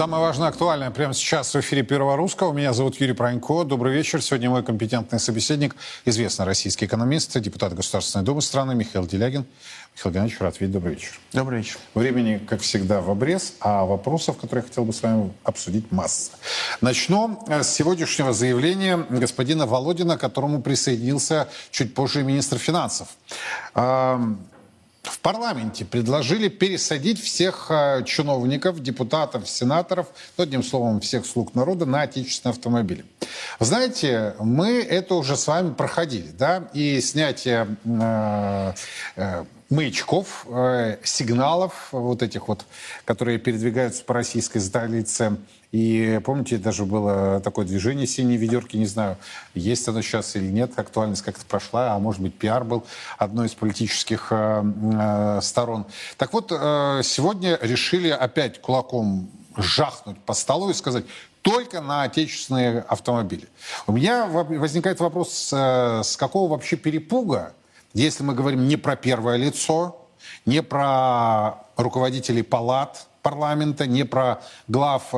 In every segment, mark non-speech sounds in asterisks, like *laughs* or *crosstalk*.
Самое важное, актуальное прямо сейчас в эфире Первого Русского. Меня зовут Юрий Пронько. Добрый вечер. Сегодня мой компетентный собеседник, известный российский экономист, депутат Государственной Думы страны Михаил Делягин. Михаил Геннадьевич, рад видеть. Добрый вечер. Добрый вечер. Времени, как всегда, в обрез, а вопросов, которые я хотел бы с вами обсудить, масса. Начну с сегодняшнего заявления господина Володина, к которому присоединился чуть позже министр финансов в парламенте предложили пересадить всех э, чиновников, депутатов, сенаторов, ну, одним словом, всех слуг народа на отечественные автомобили. Знаете, мы это уже с вами проходили, да, и снятие э, э, маячков, э, сигналов вот этих вот, которые передвигаются по российской столице, и помните, даже было такое движение «Синие ведерки», не знаю, есть оно сейчас или нет, актуальность как-то прошла, а может быть пиар был одной из политических э, э, сторон. Так вот, э, сегодня решили опять кулаком жахнуть по столу и сказать, только на отечественные автомобили. У меня возникает вопрос, э, с какого вообще перепуга, если мы говорим не про первое лицо, не про руководителей палат, парламента, не про глав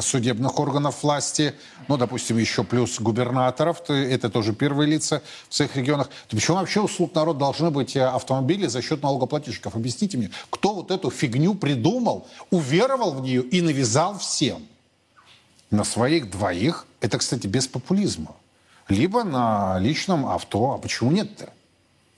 судебных органов власти, ну, допустим, еще плюс губернаторов, то это тоже первые лица в своих регионах. То почему вообще у слуг народ должны быть э, автомобили за счет налогоплательщиков? Объясните мне, кто вот эту фигню придумал, уверовал в нее и навязал всем? На своих двоих, это, кстати, без популизма. Либо на личном авто. А почему нет-то?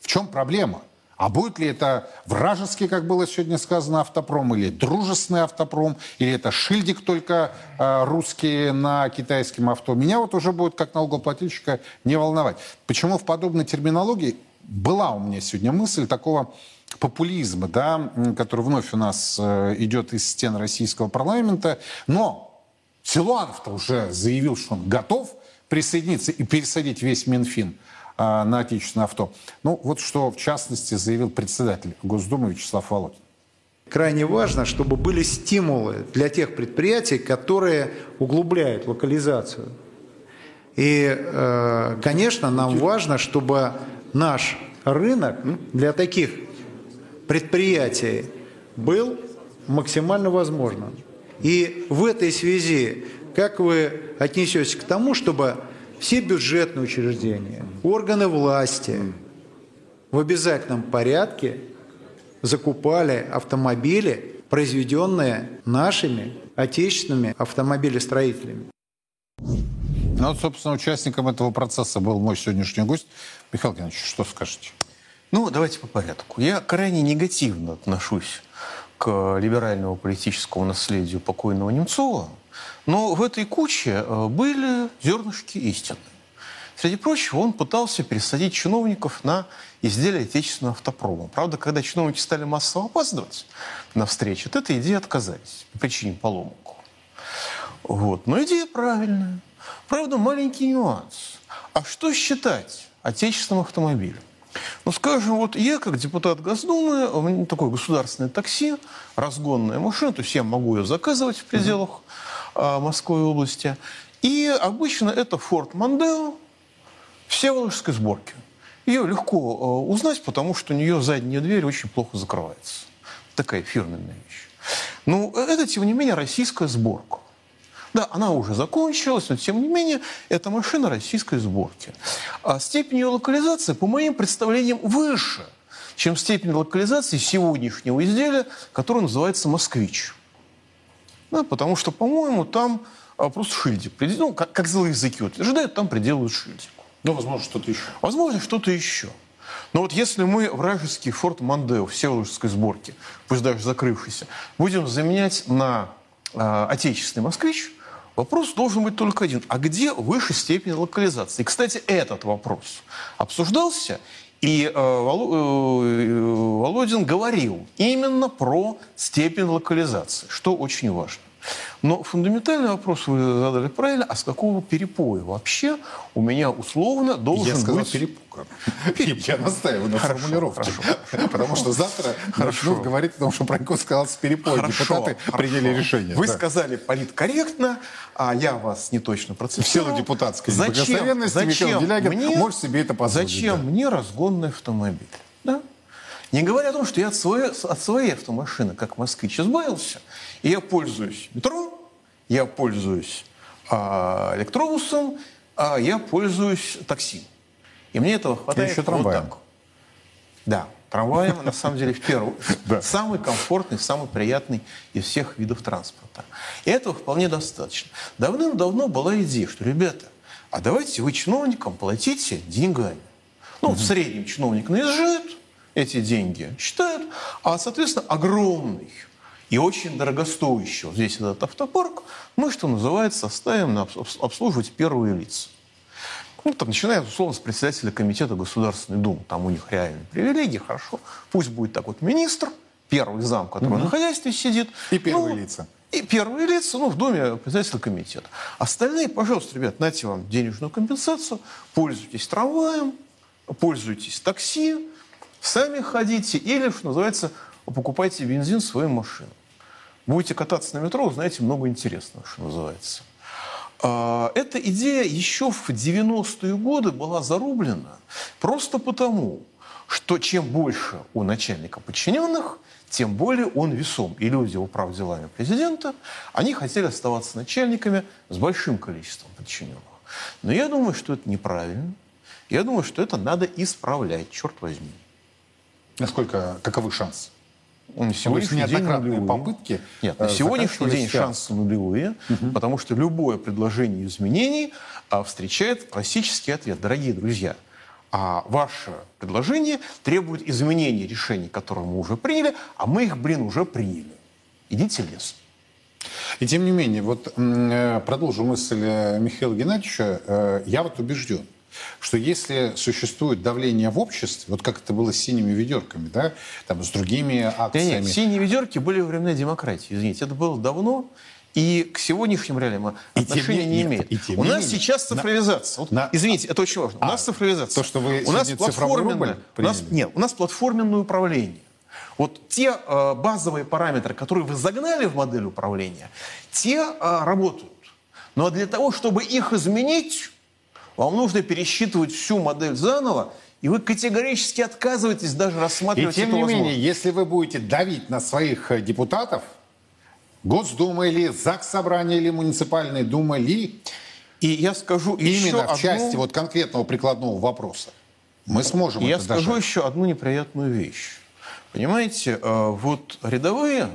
В чем проблема? А будет ли это вражеский, как было сегодня сказано, автопром, или дружественный автопром, или это шильдик только э, русский на китайском авто, меня вот уже будет как налогоплательщика не волновать. Почему в подобной терминологии была у меня сегодня мысль такого популизма, да, который вновь у нас э, идет из стен российского парламента, но Силуанов-то уже заявил, что он готов присоединиться и пересадить весь Минфин на отечественное авто. Ну, вот что, в частности, заявил председатель Госдумы Вячеслав Володин. Крайне важно, чтобы были стимулы для тех предприятий, которые углубляют локализацию. И, э, конечно, нам важно, чтобы наш рынок для таких предприятий был максимально возможным. И в этой связи, как вы отнесетесь к тому, чтобы все бюджетные учреждения, органы власти в обязательном порядке закупали автомобили, произведенные нашими отечественными автомобилестроителями. Ну вот, собственно, участником этого процесса был мой сегодняшний гость. Михаил Геннадьевич, что скажете? Ну, давайте по порядку. Я крайне негативно отношусь к либеральному политическому наследию покойного Немцова, но в этой куче э, были зернышки истины. Среди прочего, он пытался пересадить чиновников на изделия отечественного автопрома. Правда, когда чиновники стали массово опаздывать на встречу, от этой идеи отказались по причине поломок. Вот. Но идея правильная. Правда, маленький нюанс. А что считать отечественным автомобилем? Ну, скажем, вот я, как депутат Госдумы, у меня такое государственное такси, разгонная машина, то есть я могу ее заказывать в пределах а, Москвы области. И обычно это Ford Mondeo Всеволожской сборки. Ее легко а, узнать, потому что у нее задняя дверь очень плохо закрывается. Такая фирменная вещь. Ну, это, тем не менее, российская сборка. Да, она уже закончилась, но тем не менее, это машина российской сборки. А степень ее локализации, по моим представлениям, выше, чем степень локализации сегодняшнего изделия, которое называется «Москвич». Да, потому что, по-моему, там а, просто шильдик. Ну, как, как злые языки утверждают, там приделают шильдик. Ну, возможно, что-то еще. Возможно, что-то еще. Но вот если мы вражеский форт Мандео всеволожской сборки, пусть даже закрывшийся, будем заменять на э, отечественный москвич, Вопрос должен быть только один. А где выше степень локализации? И, кстати, этот вопрос обсуждался, и э, э, Володин говорил именно про степень локализации, что очень важно. Но фундаментальный вопрос вы задали правильно, а с какого перепоя вообще у меня условно должен Я сказал быть... перепуга. Я настаиваю на формулировке. Потому что завтра начнут говорить о том, что Пронько сказал с перепоя. Депутаты приняли решение. Вы сказали политкорректно, а я вас не точно процитировал. В силу депутатской зачем, зачем мне, может себе это позволить. Зачем мне разгонный автомобиль? Да? Не говоря о том, что я от своей, от своей автомашины, как москвич, избавился, и я пользуюсь метро, я пользуюсь а, электробусом, а я пользуюсь такси. И мне этого хватает еще вот трамваем. так. Да, трамваем, на самом деле, в первую. *laughs* Самый комфортный, самый приятный из всех видов транспорта. И этого вполне достаточно. Давным-давно была идея, что, ребята, а давайте вы чиновникам платите деньгами. Ну, в среднем чиновник наезжает, эти деньги считают, а, соответственно, огромный и очень дорогостоящий, вот здесь этот автопарк, мы, что называется, ставим на обс- обслуживать первые лица. Ну, там, начиная, условно, с председателя комитета Государственной Думы. Там у них реальные привилегии, хорошо. Пусть будет так вот министр, первый зам, который на хозяйстве сидит. И первые Ну, лица. И первые лица, ну, в доме председателя комитета. Остальные, пожалуйста, ребят, нате вам денежную компенсацию, пользуйтесь трамваем, пользуйтесь такси, сами ходите или, что называется, покупайте бензин своим машинам. Будете кататься на метро, узнаете много интересного, что называется. А, Эта идея еще в 90-е годы была зарублена просто потому, что чем больше у начальника подчиненных, тем более он весом. И люди, управ делами президента, они хотели оставаться начальниками с большим количеством подчиненных. Но я думаю, что это неправильно. Я думаю, что это надо исправлять, черт возьми. Насколько, каковы шансы? На сегодняшний день неоднократные нулевые. попытки, Нет, на э, сегодняшний день шансы нулевые, потому что любое предложение изменений а, встречает классический ответ. Дорогие друзья, а ваше предложение требует изменения решений, которые мы уже приняли, а мы их, блин, уже приняли. Идите лес. И тем не менее, вот э, продолжу мысль э, Михаила Геннадьевича, я вот убежден, что если существует давление в обществе, вот как это было с синими ведерками, да, там, с другими Да акциями, нет, синие ведерки были во времена демократии, извините, это было давно, и к сегодняшним реалиям И отношения тем не- не имеет. и тем У нас менее, сейчас на- цифровизация. Вот, на- извините, это очень важно. У А, нас цифровизация. то, что вы у нас платформенное, у нас, нет, у нас платформенное управление. Вот те э, базовые параметры, которые вы загнали в модель управления, те э, работают. Но для того, чтобы их изменить, вам нужно пересчитывать всю модель заново, и вы категорически отказываетесь даже И рассматривать тем эту не менее, если вы будете давить на своих э, депутатов, Госдума или ЗАГС Собрания или муниципальной думы ли, И я скажу именно в одну- части вот конкретного прикладного вопроса, мы сможем И Я это скажу дожать. еще одну неприятную вещь. Понимаете, э, вот рядовые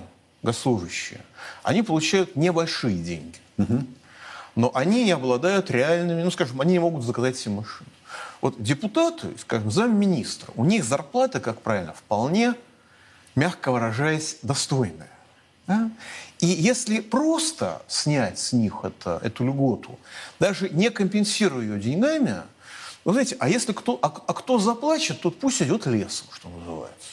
госслужащие, они получают небольшие деньги. Но они не обладают реальными, ну, скажем, они не могут заказать себе машину. Вот депутаты, скажем, замминистра, у них зарплата, как правильно, вполне, мягко выражаясь, достойная. да? И если просто снять с них это, эту льготу, даже не компенсируя ее деньгами, вы знаете, а если кто, а, а кто заплачет, тот пусть идет лесом, что называется,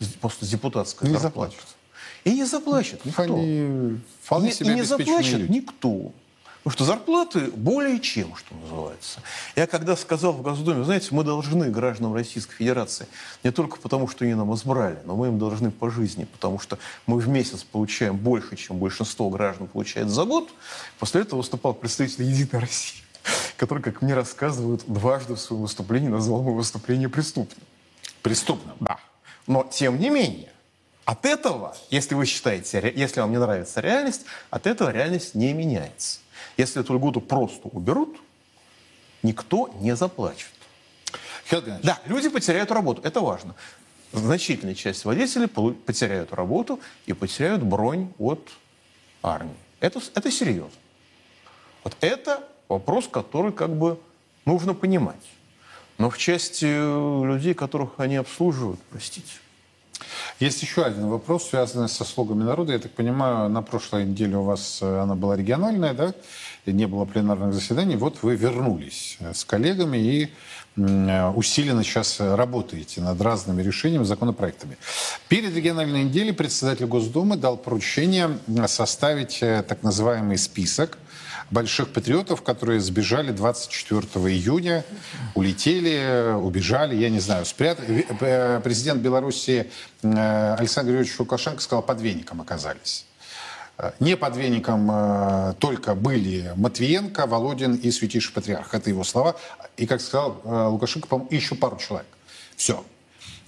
С- после депутатской Не зарплаты. заплачет. И не заплачет никто. Они вполне И- себе и не заплачет люди. никто. Потому что зарплаты более чем, что называется. Я когда сказал в Госдуме, знаете, мы должны гражданам Российской Федерации не только потому, что они нам избрали, но мы им должны по жизни, потому что мы в месяц получаем больше, чем большинство граждан получает за год. После этого выступал представитель «Единой России», который, как мне рассказывают, дважды в своем выступлении назвал мое выступление преступным. Преступно. Да. Но тем не менее, от этого, если вы считаете, если вам не нравится реальность, от этого реальность не меняется. Если эту льготу просто уберут, никто не заплачет. Да, люди потеряют работу, это важно. Значительная часть водителей потеряют работу и потеряют бронь от армии. Это, это серьезно. Вот это вопрос, который как бы нужно понимать. Но в части э, людей, которых они обслуживают, простите, Есть еще один вопрос, связанный со слугами народа. Я так понимаю, на прошлой неделе у вас э, она была региональная, да? Не было пленарных заседаний. Вот вы вернулись э, с коллегами и э, усиленно сейчас работаете над разными решениями, законопроектами. Перед региональной неделей председатель Госдумы дал поручение составить так называемый список больших патриотов, которые сбежали 24 июня, улетели, убежали, я не знаю, спрятали. Э, Президент Беларуси э, Александр Григорьевич Лукашенко сказал, под веником оказались. Э, Не под веником э, только были Матвиенко, Володин и Святейший Патриарх. Это его слова. И, как сказал э, Лукашенко, по-моему, еще пару человек. Все.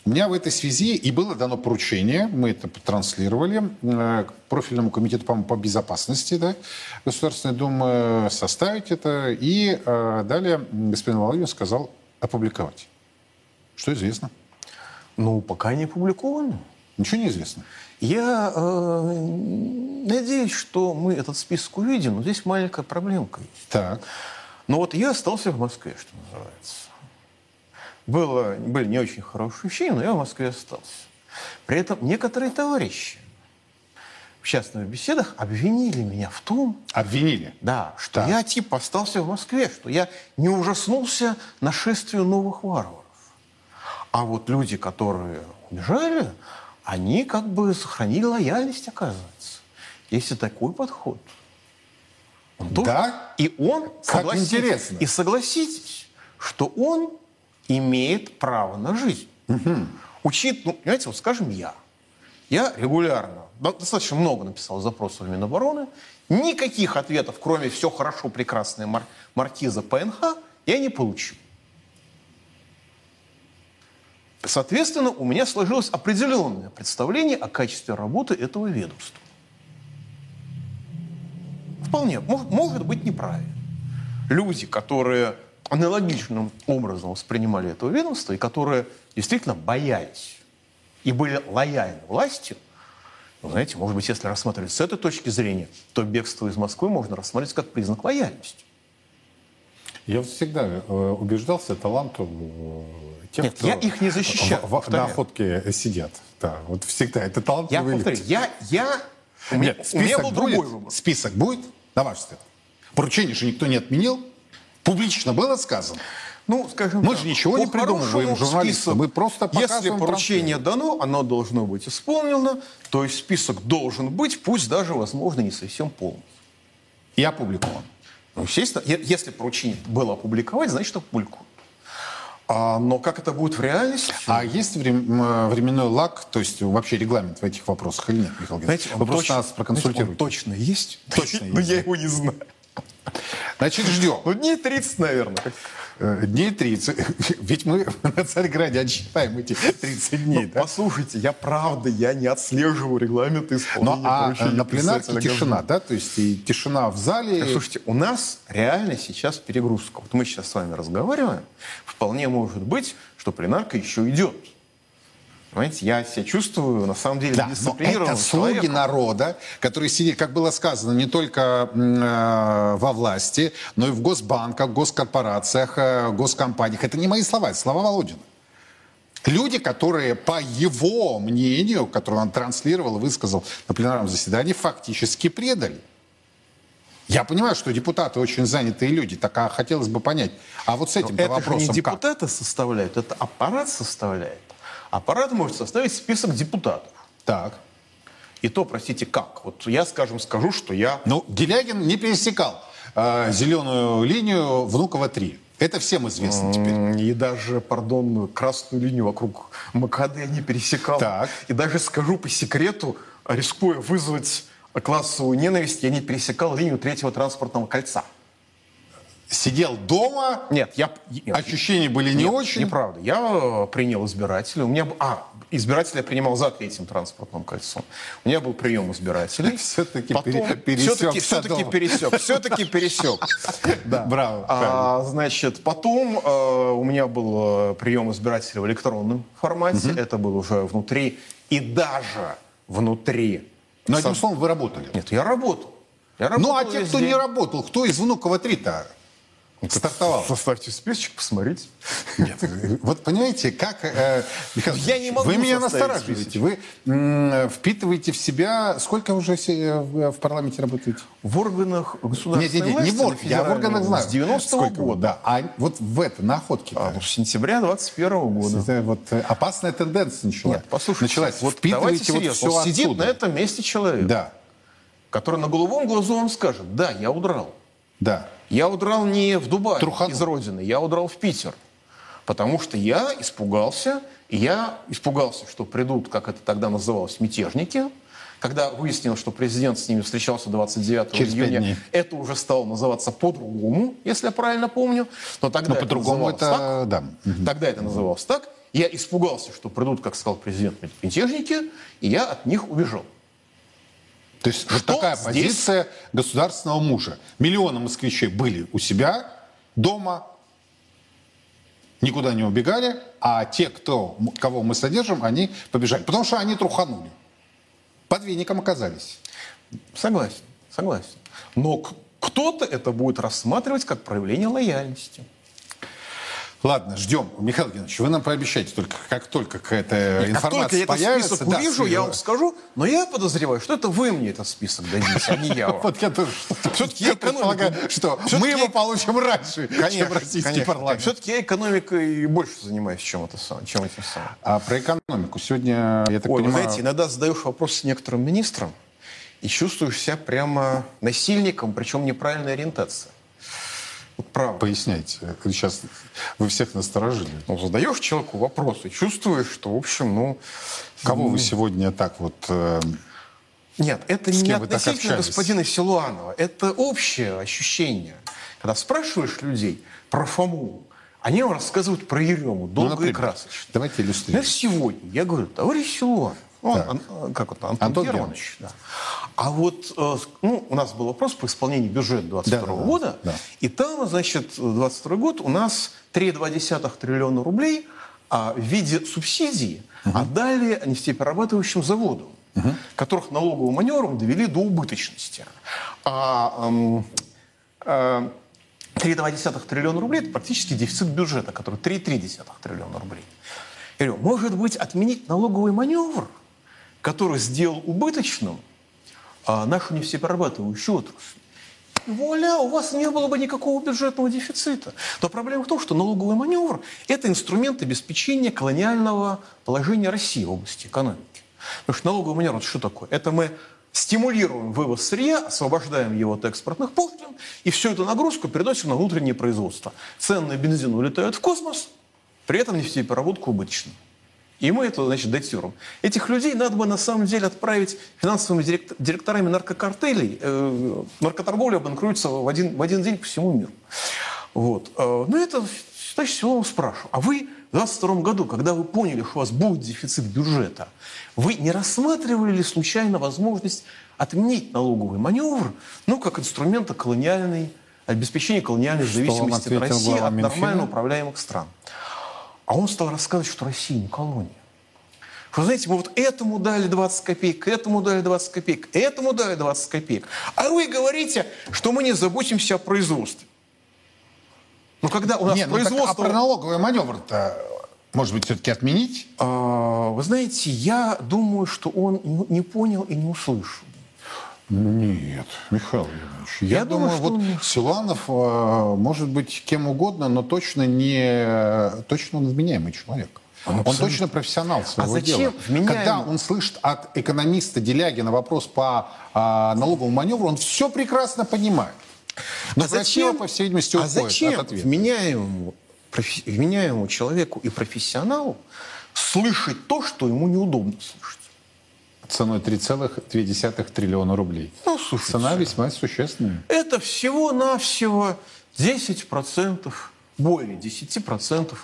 У меня в этой связи и было дано поручение, мы это транслировали, э, к профильному комитету по, по безопасности да, Государственной Думы составить это. И э, далее господин Володин сказал опубликовать. Что известно? Ну, пока не опубликовано. Ничего не известно. Я э, надеюсь, что мы этот список увидим, но здесь маленькая проблемка есть. Так. Но вот я остался в Москве, что называется. Было, были не очень хорошие ощущения, но я в Москве остался. При этом некоторые товарищи в частных беседах обвинили меня в том, Обвинили? да, что Так. я типа остался в Москве, что я не ужаснулся нашествию новых варваров. А вот люди, которые убежали, они как бы сохранили лояльность, оказывается. Есть и такой подход. Он тоже- Да? И он, Как согласитесь- интересно. и согласитесь, что он имеет право на жизнь. Учит, ну, понимаете, вот скажем я. Я регулярно, достаточно много написал запросов в Минобороны. Никаких ответов, кроме «все хорошо, прекрасная мар- маркиза ПНХ», я не получил. Соответственно, у меня сложилось определенное представление о качестве работы этого ведомства. Вполне, может, может быть неправильно. Люди, которые аналогичным образом воспринимали это ведомство и которые действительно боялись и были лояльны власти, ну, знаете, может быть, если рассматривать с этой точки зрения, то бегство из Москвы можно рассматривать как признак лояльности. Я всегда э, убеждался таланту э, тех, Нет, кто я их не защищаю, в- в- на охотке сидят. Да, вот всегда. Это Я талантливые повторю, я, я, Нет, у меня список был будет? другой выбор. Список будет, на ваш взгляд? Поручение же никто не отменил. Публично было сказано. Ну, скажем Мы так, же ничего не придумываем, журналисты. список, Мы просто Если поручение дано, оно должно быть исполнено, то есть список должен быть, пусть даже, возможно, не совсем полный. И опубликован. Ну, естественно, если поручение было опубликовать, значит опубликуют. А, но как это будет в реальности? А есть врем- временной лаг, то есть вообще регламент в этих вопросах или нет, Михаил Геннадьевич? Знаете, Вы просто нас знаете, проконсультируете. он точно есть? Точно *laughs* Но есть, я да. его не знаю. Значит, ждем. Ну, дней 30, наверное. Э, Дней 30. *laughs* Ведь мы на Царьграде отсчитаем эти 30 дней, Ну, да? Послушайте, я правда, я не отслеживаю регламент Ну, исполнения а поручений на пленарке тишина, да? То есть и тишина в зале. Так, Слушайте, у нас реально сейчас перегрузка. Вот мы сейчас с вами разговариваем. Вполне может быть, что пленарка еще идет. Понимаете, я себя чувствую, на самом деле, Да, но дисциплинированным это слуги человеком. народа, которые сидят, как было сказано, не только э, во власти, но и в госбанках, госкорпорациях, э, госкомпаниях. Это не мои слова, это слова Володина. Люди, которые, по его мнению, которое он транслировал и высказал на пленарном заседании, фактически предали. Я понимаю, что депутаты очень занятые люди, так а хотелось бы понять, а вот с этим Это же вопросом не как? депутаты составляют, это аппарат составляет. Аппарат может составить список депутатов. Так. И то, простите, как? Вот я, скажем, скажу, что я... Ну, Делягин не пересекал э, зеленую линию Внуково-3. Это всем известно теперь. И даже, пардон, красную линию вокруг МКД не пересекал. Так. И даже скажу по секрету, рискуя вызвать классовую ненависть, я не пересекал линию третьего транспортного кольца. Сидел дома, Нет, я... нет, ощущения были не нет, очень. Неправда. Я э, принял избирателя. У меня... А, избирателя я принимал за третьим транспортным кольцом. У меня был прием избирателей. *laughs* Потом... Все-таки, все-таки дома. пересек. Все-таки пересек. *laughs* Да. Браво, А, значит, потом э, у меня был э, прием избирателя в электронном формате. Это было уже внутри. И даже внутри. Но одним словом, вы работали. Нет, я работал. Я Ну, а работал те, кто день. не работал, кто из Внуково-3-то стартовал? Составьте списочек, посмотрите. Нет, вот понимаете, как... э, Михаил Я не могу Вы меня настораживаете. Вы м, впитываете в себя... Сколько уже се- в в парламенте работаете? В органах государственной Нет, нет, нет, власти не в органах, я в органах знаю. С 90 сколько года. вот, да. А вот в это, на охотке А, ну, с сентября 21 года. Это вот э, опасная тенденция началась. Нет, послушайте, Началась. вот давайте Впитываете вот серьезно. все Вот сидит оттуда. на этом месте человек, Да, который на голубом глазу вам скажет, да, я удрал. да. Я удрал не в Дубай Труханул. из родины, я удрал в Питер. Потому что я испугался, и я испугался, что придут, как это тогда называлось, мятежники. Когда выяснилось, что президент с ними встречался 29 Через июня, это уже стало называться по-другому, если я правильно помню. Но тогда Но по-другому называлось это, да. так. Тогда это называлось так. я испугался, что придут, как сказал президент, мятежники, и я от них убежал. То есть вот такая здесь? позиция государственного мужа. Миллионы москвичей были у себя дома, никуда не убегали, а те, кто, кого мы содержим, они побежали. Потому что они труханули. Под веником оказались. Согласен, согласен. Но кто-то это будет рассматривать как проявление лояльности. Ладно, ждем. Михаил Геннадьевич, вы нам пообещайте только, как только какая-то Нет, информация как только я этот список увижу, я вам скажу, но я подозреваю, что это вы мне этот список дадите, а не я *laughs* Вот я тоже *laughs* все-таки предполагаю, что мы его получим раньше, чем российский парламент. Все-таки я экономикой больше занимаюсь, чем это чем этим самым. А про экономику сегодня, я так понимаю... знаете, иногда задаешь вопрос некоторым министрам и чувствуешь себя прямо насильником, причем неправильной ориентации. Право. Поясняйте. Сейчас вы всех насторожили. Ну, задаешь человеку вопросы, чувствуешь, что, в общем, ну... Кого вы сегодня так вот... Э, Нет, это не относительно господина Силуанова. Это общее ощущение. Когда спрашиваешь людей про Фому, они вам рассказывают про Ерему долго ну, например, и красочно. Давайте иллюстрируем. Например, сегодня я говорю, товарищ Силуанов, он, ан, как это, Антон, Антон Германович. Да. А вот э, ну, у нас был вопрос по исполнению бюджета 2022 да, года, да, да. и там, значит, 2022 год у нас 3,2 триллиона рублей а, в виде субсидий угу. отдали нефтеперерабатывающим заводам, угу. которых налоговым маневром довели до убыточности. А, эм, э, 3,2 триллиона рублей – это практически дефицит бюджета, который 3,3 триллиона рублей. Я говорю, может быть, отменить налоговый маневр, который сделал убыточным а нашу нефтеперерабатывающую отрасль. Вуаля, у вас не было бы никакого бюджетного дефицита. Но проблема в том, что налоговый маневр – это инструмент обеспечения колониального положения России в области экономики. Потому что налоговый маневр – это что такое? Это мы стимулируем вывоз сырья, освобождаем его от экспортных пошлин, и всю эту нагрузку переносим на внутреннее производство. Цены на бензин улетают в космос, при этом нефтепереработка убыточна. И мы это, значит, датируем. Этих людей надо бы на самом деле отправить финансовыми директорами наркокартелей. Э, наркоторговля обанкруется в один, в один день по всему миру. Вот. Э, ну, это, значит, всего вам спрашиваю. А вы в 2022 году, когда вы поняли, что у вас будет дефицит бюджета, вы не рассматривали ли случайно возможность отменить налоговый маневр, ну, как инструмента колониальной, обеспечения колониальной что зависимости России от нормально управляемых стран? А он стал рассказывать, что Россия не колония. Вы знаете, мы вот этому дали 20 копеек, этому дали 20 копеек, этому дали 20 копеек. А вы говорите, что мы не заботимся о производстве. Но когда у нас Нет, производство... Ну так, а про налоговый маневр-то, может быть, все-таки отменить? А, вы знаете, я думаю, что он не понял и не услышал. Нет, Михаил Иванович, я, я думаю, думаю вот он... Силанов э, может быть кем угодно, но точно не точно он вменяемый человек. Он, он точно профессионал своего а зачем дела. Вменяемый? Когда он слышит от экономиста Делягина вопрос по а, налоговому маневру, он все прекрасно понимает. Но а зачем, по всей видимости, а зачем от вменяемому, профи, вменяемому человеку и профессионалу слышать то, что ему неудобно слышать? Ценой 3,2 триллиона рублей. Ну, слушайте, Цена весьма существенная. Это всего-навсего 10%, более 10%,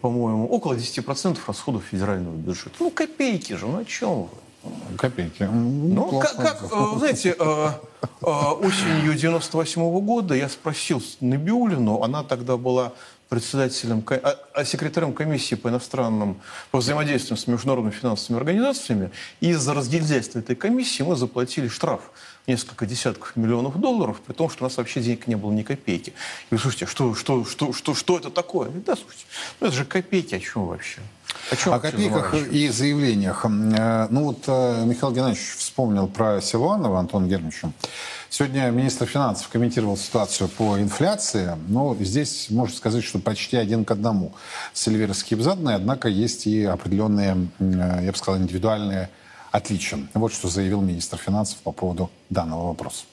по-моему, около 10% расходов федерального бюджета. Ну, копейки же, ну о чем вы? Копейки. Ну, как, как э, знаете, э, э, осенью 98 -го года я спросил Набиулину, она тогда была председателем, а, а секретарем комиссии по иностранным, по взаимодействию с международными финансовыми организациями. И из-за разгильдяйства этой комиссии мы заплатили штраф несколько десятков миллионов долларов, при том, что у нас вообще денег не было ни копейки. И вы слушайте, что, что, что, что, что это такое? Да, слушайте, ну это же копейки, о чем вообще? О, чем о копейках и заявлениях. Э, ну вот э, Михаил Геннадьевич вспомнил про Силуанова Антона Германовича. Сегодня министр финансов комментировал ситуацию по инфляции. Но здесь можно сказать, что почти один к одному с Эльвирой Скибзадной. Однако есть и определенные, я бы сказал, индивидуальные отличия. Вот что заявил министр финансов по поводу данного вопроса.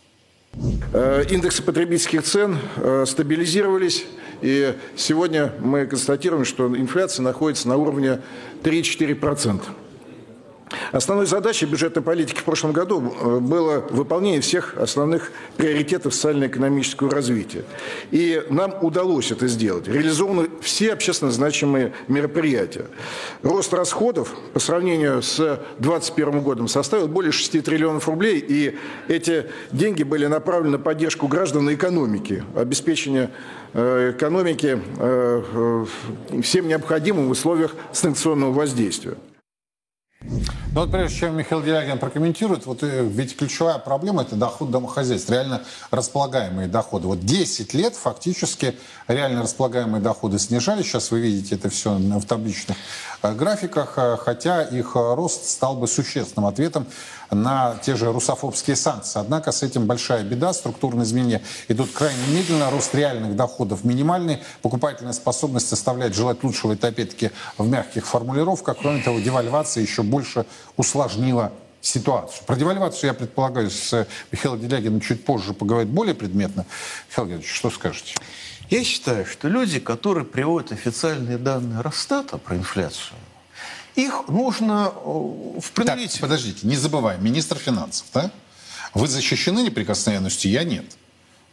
Э, индексы потребительских цен э, стабилизировались, и сегодня мы констатируем, что инфляция находится на уровне 3-4%. Основной задачей бюджетной политики в прошлом году э, было выполнение всех основных приоритетов социально-экономического развития. И нам удалось это сделать. Реализованы все общественно значимые мероприятия. Рост расходов по сравнению с 2021 годом составил более 6 триллионов рублей, и эти деньги были направлены на поддержку граждан и экономики, обеспечение э, экономики э, всем необходимым в условиях санкционного воздействия. Ну вот прежде чем Михаил Делягин прокомментирует, вот э, ведь ключевая проблема это доход домохозяйств, реально располагаемые доходы. Вот 10 лет фактически реально располагаемые доходы снижались. Сейчас вы видите это все в табличных э, графиках, э, хотя их рост стал бы существенным ответом на те же русофобские санкции. Однако с этим большая беда. Структурные изменения идут крайне медленно. Рост реальных доходов минимальный. Покупательная способность оставляет желать лучшего. Это опять-таки в мягких формулировках. Кроме того, девальвация еще больше усложнила ситуацию. Про девальвацию, я предполагаю, с Михаилом Делягиным чуть позже поговорить более предметно. Михаил Георгиевич, что скажете? Я считаю, что люди, которые приводят официальные данные Росстата про инфляцию, их нужно э, в. Так, подождите, не забываем, министр финансов, да? Вы защищены неприкосновенностью, я нет.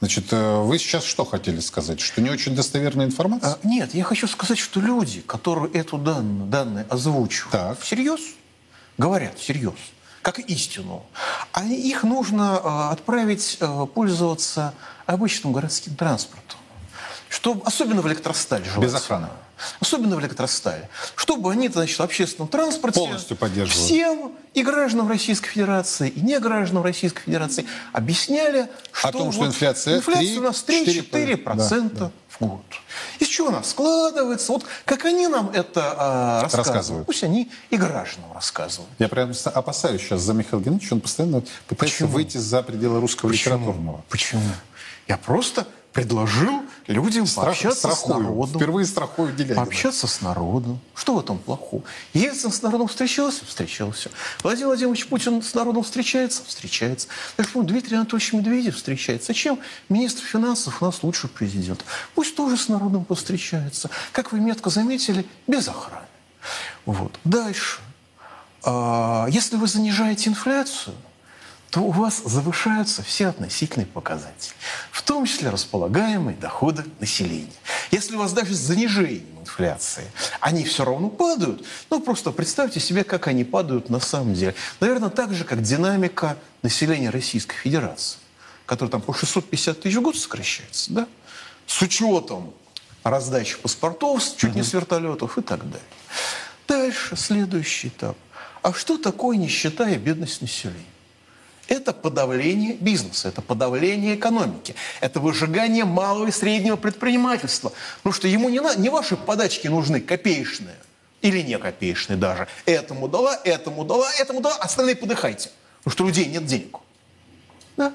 Значит, э, вы сейчас что хотели сказать? Что не очень достоверная информация? А, нет, я хочу сказать, что люди, которые эту данную, данные озвучивают, так. всерьез, говорят всерьез, как истину, а их нужно э, отправить пользоваться обычным городским транспортом. Что, особенно в электросталь желательно. Без охраны. Особенно в электростале. Чтобы они, значит, в общественном транспорте... Полностью поддерживали. Всем, и гражданам Российской Федерации, и не гражданам Российской Федерации, объясняли, что... О том, что вот инфляция Инфляция 3, у нас 3-4% да, да. в год. Из чего она складывается? Вот как они нам это а, рассказывают. рассказывают. Пусть они и гражданам рассказывают. Я прям опасаюсь сейчас за Михаила Геннадьевича. Он постоянно пытается Почему? выйти за пределы русского Почему? литературного. Почему? Я просто предложил людям Страх, страхую. с народом. Впервые страхую Делягина. Пообщаться с народом. Что в этом плохого? Ельцин с народом встречался? Встречался. Владимир Владимирович Путин с народом встречается? Встречается. Так что Дмитрий Анатольевич Медведев встречается. Зачем министр финансов у нас лучший президент? Пусть тоже с народом повстречается. Как вы метко заметили, без охраны. Вот. Дальше. А, если вы занижаете инфляцию, то у вас завышаются все относительные показатели, в том числе располагаемые доходы населения. Если у вас даже с занижением инфляции они все равно падают, ну просто представьте себе, как они падают на самом деле. Наверное, так же, как динамика населения Российской Федерации, которая там по 650 тысяч в год сокращается, да? с учетом раздачи паспортов, чуть не с вертолетов и так далее. Дальше, следующий этап. А что такое нищета и бедность населения? Это подавление бизнеса, это подавление экономики, это выжигание малого и среднего предпринимательства. Потому что ему не, на, не ваши подачки нужны копеечные или не копеечные даже. Этому дала, этому дала, этому дала, остальные подыхайте. Потому что людей нет денег. Да?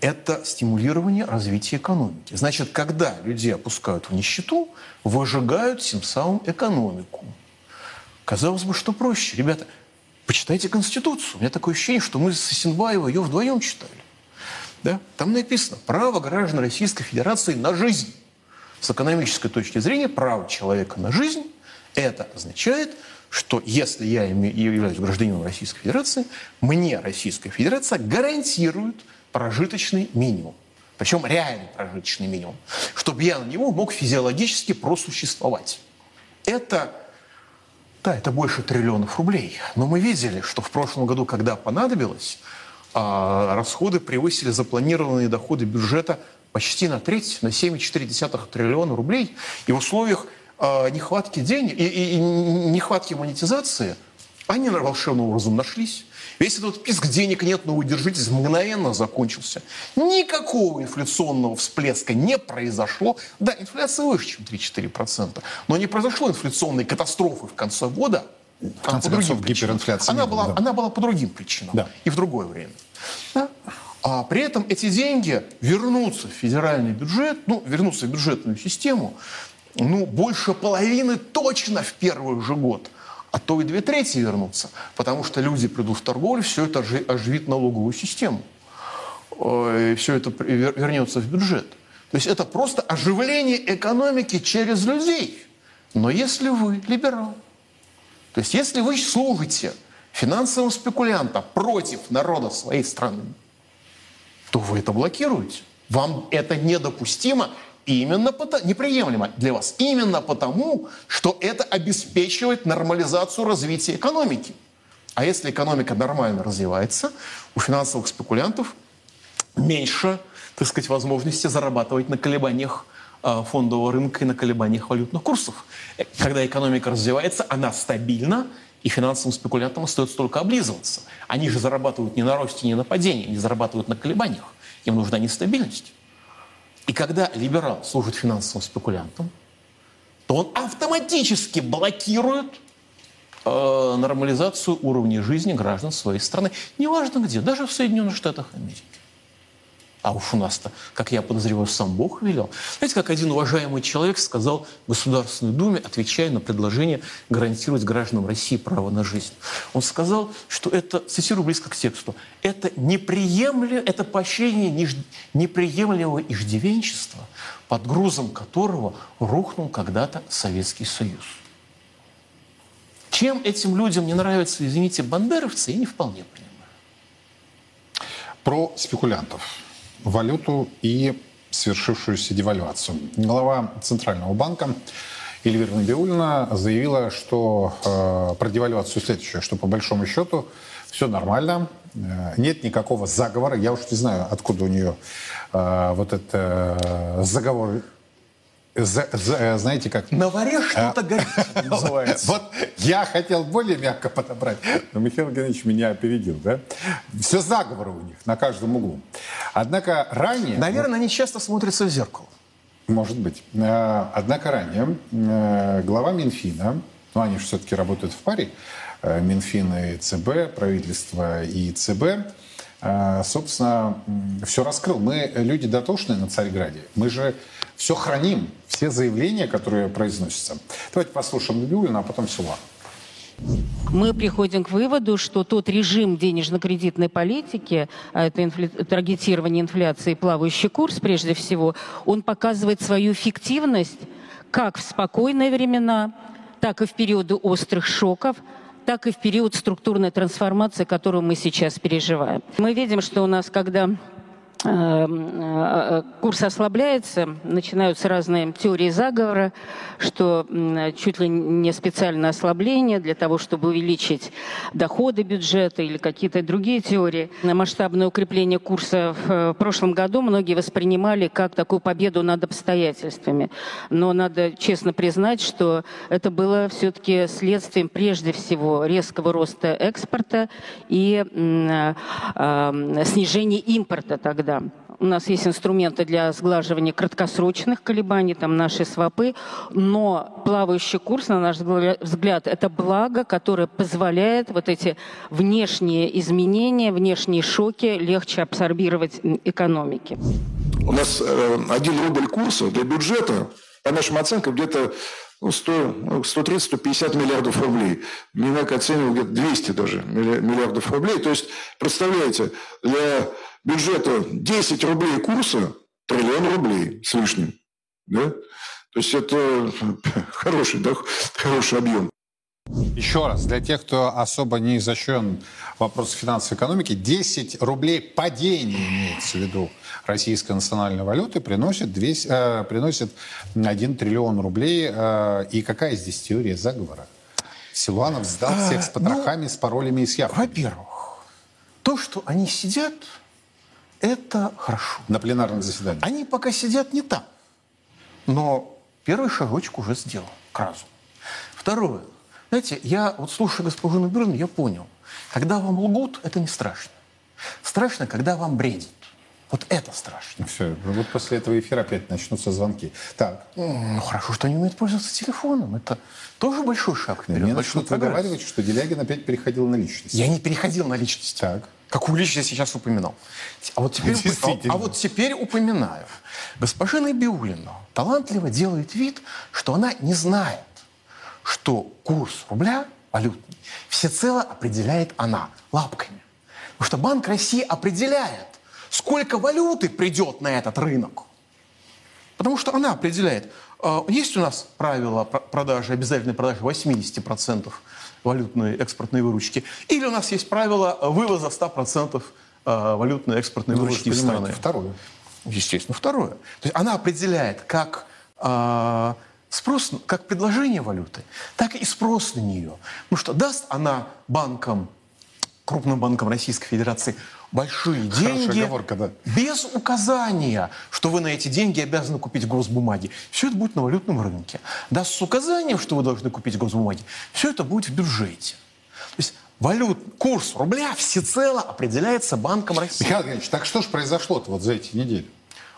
Это стимулирование развития экономики. Значит, когда людей опускают в нищету, выжигают тем самым экономику. Казалось бы, что проще. Ребята, Почитайте Конституцию. У меня такое ощущение, что мы с Исенбаева ее вдвоем читали. Да? Там написано «Право граждан Российской Федерации на жизнь». С экономической точки зрения право человека на жизнь – это означает, что если я являюсь гражданином Российской Федерации, мне Российская Федерация гарантирует прожиточный минимум. Причем реальный прожиточный минимум. Чтобы я на него мог физиологически просуществовать. Это да, это больше триллионов рублей. Но мы видели, что в прошлом году, когда понадобилось, а, расходы превысили запланированные доходы бюджета почти на треть, на 7,4 триллиона рублей. И в условиях а, нехватки денег и, и, и нехватки монетизации они волшебным образом нашлись. Весь этот писк денег нет, но удержитесь, мгновенно закончился. Никакого инфляционного всплеска не произошло. Да, инфляция выше, чем 3-4%, но не произошло инфляционной катастрофы в конце года. В конце по концов, гиперинфляция. Она, была, да. она была по другим причинам да. и в другое время. Да? А при этом эти деньги вернутся в федеральный бюджет, ну, вернутся в бюджетную систему, ну, больше половины точно в первый же год – а то и две трети вернутся, потому что люди придут в торговлю, все это оживит налоговую систему, и все это вернется в бюджет. То есть это просто оживление экономики через людей. Но если вы либерал, то есть если вы служите финансовым спекулянтам против народа своей страны, то вы это блокируете. Вам это недопустимо, именно потому, неприемлемо для вас, именно потому, что это обеспечивает нормализацию развития экономики. А если экономика нормально развивается, у финансовых спекулянтов меньше, так сказать, возможности зарабатывать на колебаниях а, фондового рынка и на колебаниях валютных курсов. Э, когда экономика развивается, она стабильна, и финансовым спекулянтам остается только облизываться. Они же зарабатывают не на росте, не на падении, они зарабатывают на колебаниях. Им нужна нестабильность. И когда либерал служит финансовым спекулянтам, то он автоматически блокирует э, нормализацию уровня жизни граждан своей страны. Неважно где, даже в Соединенных Штатах Америки. А уж у нас-то, как я подозреваю, сам Бог велел. Знаете, как один уважаемый человек сказал Государственной Думе, отвечая на предложение гарантировать гражданам России право на жизнь. Он сказал, что это, цитирую близко к тексту, это неприемлемо, это поощрение неприемлемого иждивенчества, под грузом которого рухнул когда-то Советский Союз. Чем этим людям не нравятся, извините, бандеровцы, я не вполне понимаю. Про спекулянтов валюту и свершившуюся девальвацию. Глава Центрального банка Эльвира Набиулина заявила, что э, про девальвацию следующее, что по большому счету все нормально, э, нет никакого заговора. Я уж не знаю, откуда у нее э, вот это э, заговор за, за, э, знаете как... На варе что-то а, горит, *laughs* называется. Вот я хотел более мягко подобрать, но Михаил Геннадьевич меня опередил, да? Все заговоры у них на каждом углу. Однако ранее... Наверное, они часто смотрятся в зеркало. Может быть. Э, однако ранее э, глава Минфина, ну они же все-таки работают в паре, Минфин и ЦБ, правительство и ЦБ, собственно, все раскрыл. Мы люди дотошные на Царьграде. Мы же все храним, все заявления, которые произносятся. Давайте послушаем Набиулина, а потом Силуан. Мы приходим к выводу, что тот режим денежно-кредитной политики, а это инфля... таргетирование инфляции, плавающий курс прежде всего, он показывает свою эффективность как в спокойные времена, так и в периоды острых шоков, так и в период структурной трансформации, которую мы сейчас переживаем. Мы видим, что у нас, когда курс ослабляется, начинаются разные теории заговора, что чуть ли не специальное ослабление для того, чтобы увеличить доходы бюджета или какие-то другие теории. Масштабное укрепление курса в прошлом году многие воспринимали как такую победу над обстоятельствами. Но надо честно признать, что это было все-таки следствием прежде всего резкого роста экспорта и э, э, снижения импорта тогда да. У нас есть инструменты для сглаживания краткосрочных колебаний, там наши свопы, но плавающий курс, на наш взгляд, это благо, которое позволяет вот эти внешние изменения, внешние шоки легче абсорбировать экономики. У нас э, один рубль курса для бюджета, по нашим оценкам, где-то ну, 130-150 ну, миллиардов рублей. Минак оценивал где-то 200 даже миллиардов рублей. То есть, представляете, для бюджета 10 рублей курса, триллион рублей с лишним. Да? То есть это *laughs* хороший, да, хороший объем. Еще раз, для тех, кто особо не изощрен в вопросах финансовой экономики, 10 рублей падения имеется в виду российской национальной валюты приносит, 200, э, приносит 1 триллион рублей. Э, и какая здесь теория заговора? Силуанов сдал всех с а, потрохами, ну, с паролями и с явками. Во-первых, то, что они сидят это хорошо. На пленарном заседании? Они пока сидят не там. Но первый шажочек уже сделал к разуму. Второе. Знаете, я вот слушая госпожу Наберну, я понял. Когда вам лгут, это не страшно. Страшно, когда вам бредят. Вот это страшно. Ну все, вот после этого эфира опять начнутся звонки. Так. Ну, хорошо, что они умеют пользоваться телефоном. Это тоже большой шаг вперед. Мне начнут выговаривать, что Делягин опять переходил на личность. Я не переходил на личность. Так. Какую личность я сейчас упоминал? А вот теперь, а, а вот теперь упоминаю. Госпожа Набиулина талантливо делает вид, что она не знает, что курс рубля валютный всецело определяет она лапками. Потому что Банк России определяет, сколько валюты придет на этот рынок. Потому что она определяет. А, есть у нас правило продажи, обязательной продажи 80% валютной экспортной выручки, или у нас есть правило вывоза 100% э, валютной экспортной Ну, вы выручки из страны. Второе. Естественно, второе. То есть она определяет как а, спрос, как предложение валюты, так и спрос на нее. Ну что, даст она банкам, крупным банкам Российской Федерации большие деньги оговорка, да. без указания, что вы на эти деньги обязаны купить госбумаги. Все это будет на валютном рынке. Даст с указанием, что вы должны купить госбумаги. Все это будет в бюджете. То есть валют, курс рубля всецело определяется Банком России. Михаил Геннадьевич, так что же произошло-то вот за эти недели?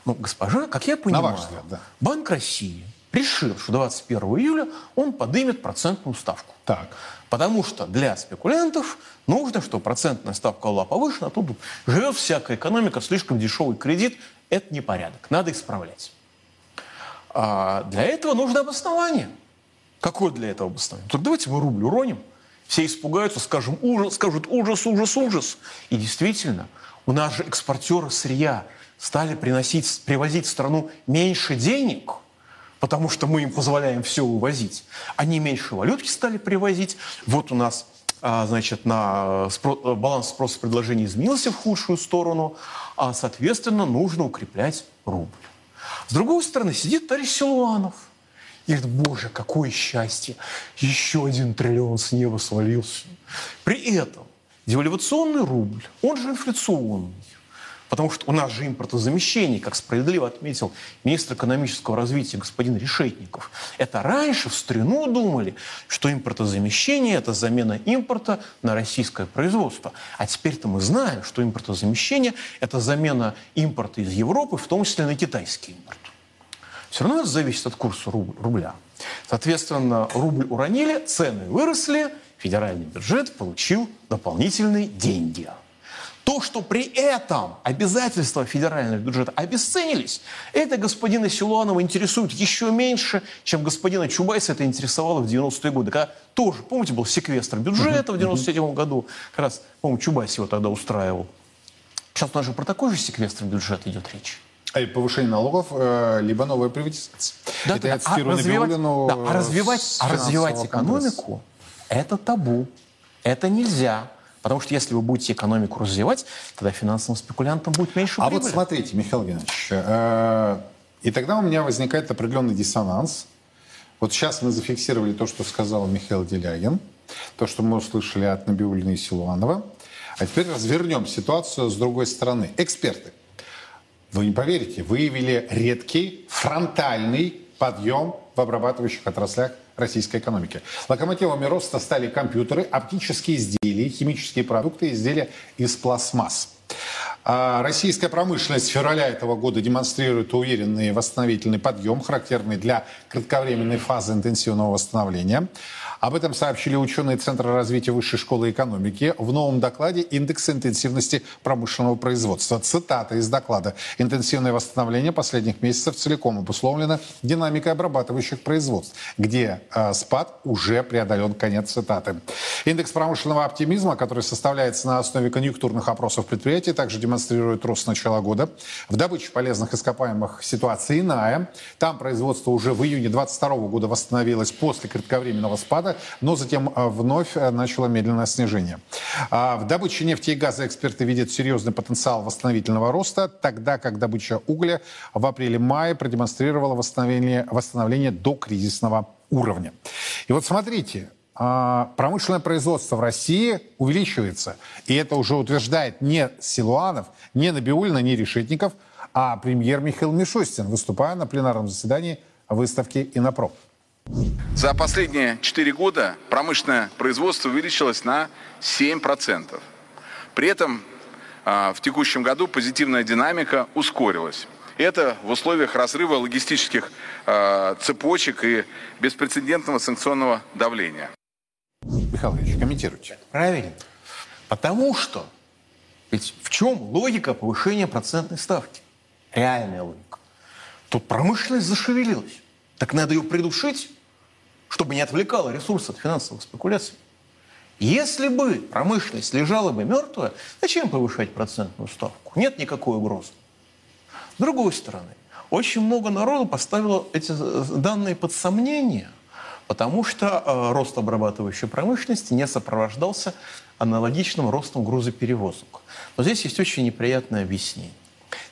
Ну, госпожа, как я понимаю, ваш взгляд, да. Банк России решил, что 21 июля он поднимет процентную ставку. Так. Потому что для спекулянтов нужно, чтобы процентная ставка была повышена, а тут живет всякая экономика, слишком дешевый кредит, это непорядок, надо исправлять. А для этого нужно обоснование. Какое для этого обоснование? Так давайте мы рубль уроним, все испугаются, скажем, ужас, скажут ужас, ужас, ужас. И действительно, у нас же экспортеры сырья стали приносить, привозить в страну меньше денег, потому что мы им позволяем все вывозить. Они меньше валютки стали привозить. Вот у нас, а, значит, на спро- баланс спроса предложения изменился в худшую сторону, а, соответственно, нужно укреплять рубль. С другой стороны, сидит товарищ Силуанов и говорит, боже, какое счастье, еще один триллион с неба свалился. При этом девальвационный рубль, он же инфляционный, потому что у нас же импортозамещение, как справедливо отметил министр экономического развития господин Решетников. Это раньше в старину думали, что импортозамещение – это замена импорта на российское производство. А теперь-то мы знаем, что импортозамещение – это замена импорта из Европы, в том числе на китайский импорт. Все равно это зависит от курса руб- рубля. Соответственно, рубль уронили, цены выросли, федеральный бюджет получил дополнительные деньги. То, что при этом обязательства федерального бюджета обесценились, это господина Силуанова интересует еще меньше, чем господина Чубайса это интересовало в 90-е годы. Когда тоже, помните, был секвестр бюджета в 97 году, как раз, по-моему, Чубайс его тогда устраивал. Сейчас у нас же про такой же секвестр бюджета идет речь. А и повышение налогов, э, либо новая приватизация. Да, Это да, я цитирую а развивать, Набиуллину, да, а развивать, а развивать экономику – это табу. Это нельзя. Потому что если вы будете экономику развивать, тогда финансовым спекулянтам будет меньше А прибыли. вот смотрите, Михаил Геннадьевич, э, и тогда у меня возникает определенный диссонанс. Вот сейчас мы зафиксировали то, что сказал Михаил Делягин, то, что мы услышали от Набиуллина и Силуанова. А теперь развернем ситуацию с другой стороны. Эксперты, вы не поверите, выявили редкий фронтальный подъем в обрабатывающих отраслях российской экономики. Локомотивами роста стали компьютеры, оптические изделия, химические продукты, изделия из пластмасс. А Российская промышленность февраля этого года демонстрирует уверенный восстановительный подъем, характерный для кратковременной фазы интенсивного восстановления. Об этом сообщили ученые Центра развития Высшей школы экономики в новом докладе «Индекс интенсивности промышленного производства». Цитата из доклада. «Интенсивное восстановление последних месяцев целиком обусловлено динамикой обрабатывающих производств, где э, спад уже преодолен». Конец цитаты. Индекс промышленного оптимизма, который составляется на основе конъюнктурных опросов предприятий, также демонстрирует рост с начала года. В добыче полезных ископаемых ситуация иная. Там производство уже в июне 2022 года восстановилось после кратковременного спада, но затем э, вновь э, начало медленное снижение. А В добыче нефти и газа эксперты видят серьезный потенциал восстановительного роста, тогда как добыча угля в апреле-мае продемонстрировала восстановление, восстановление до кризисного уровня. И вот смотрите, промышленное производство в России увеличивается. И это уже утверждает не Силуанов, не Набиулина, не Решетников, а премьер Михаил Мишустин, выступая на пленарном заседании выставки «Инопром». За последние 4 года промышленное производство увеличилось на 7%. При этом а, в текущем году позитивная динамика ускорилась. Это в условиях разрыва логистических а, цепочек и беспрецедентного санкционного давления. Михаил Ильич, комментируйте. Правильно. Потому что ведь в чем логика повышения процентной ставки? Реальная логика. Тут промышленность зашевелилась. Так надо ее придушить, чтобы не отвлекала ресурсы от финансовых спекуляций. Если бы промышленность лежала бы мертвая, зачем повышать процентную ставку? Нет никакой угрозы. С другой стороны, очень много народу поставило эти данные под сомнение, Потому что э, рост обрабатывающей промышленности не сопровождался аналогичным ростом грузоперевозок. Но здесь есть очень неприятное объяснение.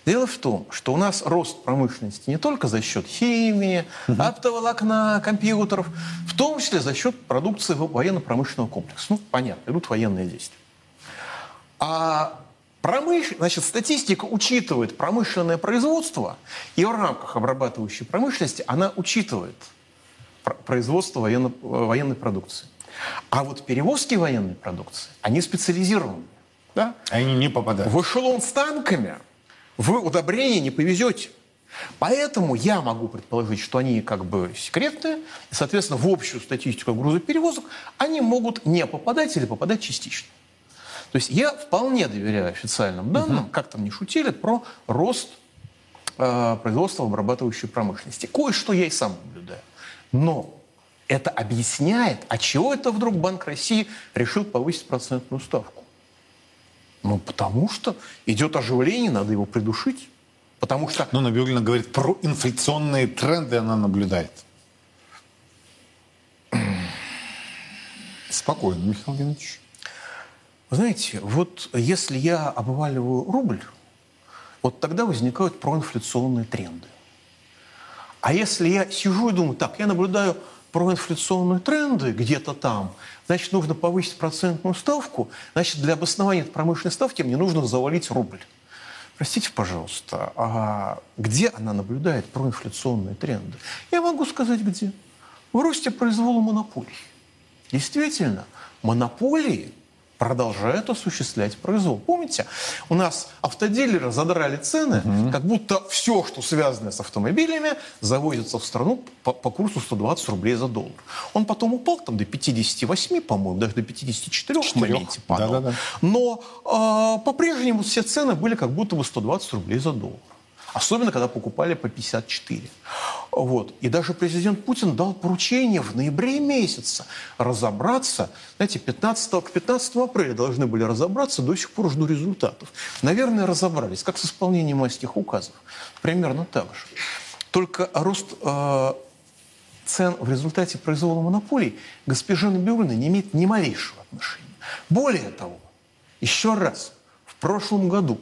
Дело в том, что у нас рост промышленности не только за счет химии, угу. оптоволокна, компьютеров, в том числе за счет продукции военно-промышленного комплекса. Ну, понятно, идут военные действия. А промыш... Значит, статистика учитывает промышленное производство, и в рамках обрабатывающей промышленности она учитывает производство военно... военной продукции. А вот перевозки военной продукции, они специализированы. Да? Они не попадают. В эшелон с танками вы удобрения не повезете. Поэтому я могу предположить, что они как бы секретные, и, соответственно, в общую статистику грузоперевозок они могут не попадать или попадать частично. То есть я вполне доверяю официальным данным, угу. как там не шутили, про рост э, производства в обрабатывающей промышленности. Кое-что я и сам наблюдаю. Но это объясняет, а чего это вдруг Банк России решил повысить процентную ставку? Ну, потому что идет оживление, надо его придушить. Потому что... Ну, Набиулина говорит, про инфляционные тренды она наблюдает. Спокойно, Михаил Геннадьевич. Вы знаете, вот если я обваливаю рубль, вот тогда возникают проинфляционные тренды. А если я сижу и думаю, так, я наблюдаю проинфляционные тренды где-то там, значит, нужно повысить процентную ставку, значит, для обоснования промышленной ставки мне нужно завалить рубль. Простите, пожалуйста, а где она наблюдает проинфляционные тренды? Я могу сказать, где. В росте произвола монополий. Действительно, монополии продолжают осуществлять произвол. Помните, у нас автодилеры задрали цены, угу. как будто все, что связано с автомобилями, завозится в страну по, по курсу 120 рублей за доллар. Он потом упал там до 58, по-моему, даже до 54 в моменте падал. Да, да, да. Но э, по-прежнему все цены были как будто бы 120 рублей за доллар. Особенно, когда покупали по 54. Вот. И даже президент Путин дал поручение в ноябре месяце разобраться. Знаете, 15, к 15 апреля должны были разобраться, до сих пор жду результатов. Наверное, разобрались, как с исполнением майских указов. Примерно так же. Только рост э, цен в результате произвола монополий госпожа Набиулина не имеет ни малейшего отношения. Более того, еще раз, в прошлом году